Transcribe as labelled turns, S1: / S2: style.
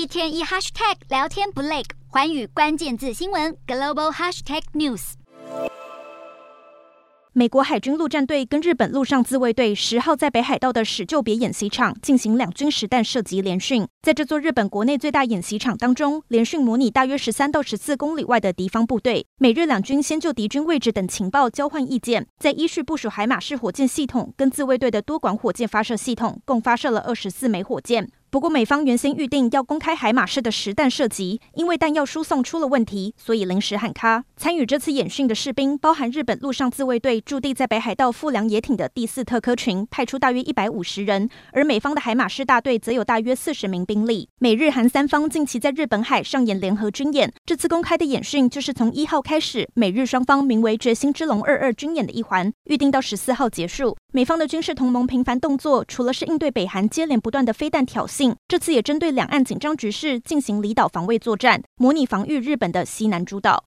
S1: 一天一 hashtag 聊天不累，寰宇关键字新闻 global hashtag news。
S2: 美国海军陆战队跟日本陆上自卫队十号在北海道的史就别演习场进行两军实弹射击联训。在这座日本国内最大演习场当中，联训模拟大约十三到十四公里外的敌方部队。美日两军先就敌军位置等情报交换意见，再依序部署海马式火箭系统跟自卫队的多管火箭发射系统，共发射了二十四枚火箭。不过，美方原先预定要公开海马式的实弹射击，因为弹药输送出了问题，所以临时喊卡。参与这次演训的士兵包含日本陆上自卫队驻地在北海道富良野町的第四特科群，派出大约一百五十人，而美方的海马式大队则有大约四十名兵力。美日韩三方近期在日本海上演联合军演，这次公开的演训就是从一号开始，美日双方名为“决心之龙二二”军演的一环，预定到十四号结束。美方的军事同盟频繁动作，除了是应对北韩接连不断的飞弹挑衅，这次也针对两岸紧张局势进行离岛防卫作战，模拟防御日本的西南诸岛。